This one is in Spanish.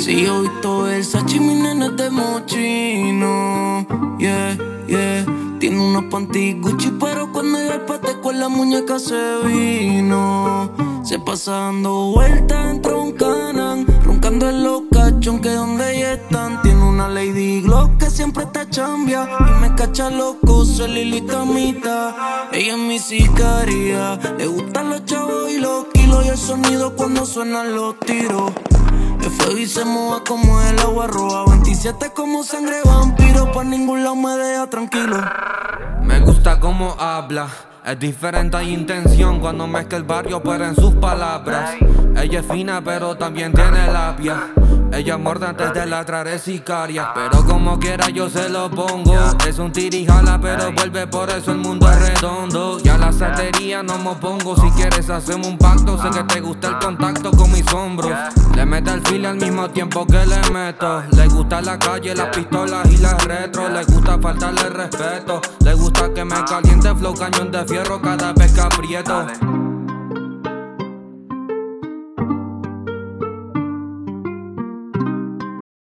Si yo visto el Sachi, mi nena de mochino. Yeah. Tiene unos panty Gucci, pero cuando llega el pate con la muñeca se vino. Se pasa dando vueltas en Troncanan, roncando en los que donde ella están. Tiene una Lady Glock que siempre está chambia y me cacha loco, se Lili Camita. Ella es mi sicaria, le gustan los chavos y los kilos y el sonido cuando suenan los tiros. Que fue y se moja como el agua roja. 27 como sangre vampiro, por ningún lado me deja tranquilo. Me gusta cómo habla. Es diferente, hay intención cuando mezcla el barrio, pero en sus palabras. Ella es fina, pero también tiene labia. Ella muerda antes de ladrar es sicaria. Pero como quiera yo se lo pongo. Es un tirijala, pero vuelve por eso el mundo es redondo. Y a la satería no me opongo. Si quieres hacemos un pacto. Sé que te gusta el contacto con mis hombros. Le mete el fil al mismo tiempo que le meto. Le gusta la calle, las pistolas y las retro. Le gusta faltarle respeto. Le gusta que me caliente flow cañón de fierro cada vez que aprieto.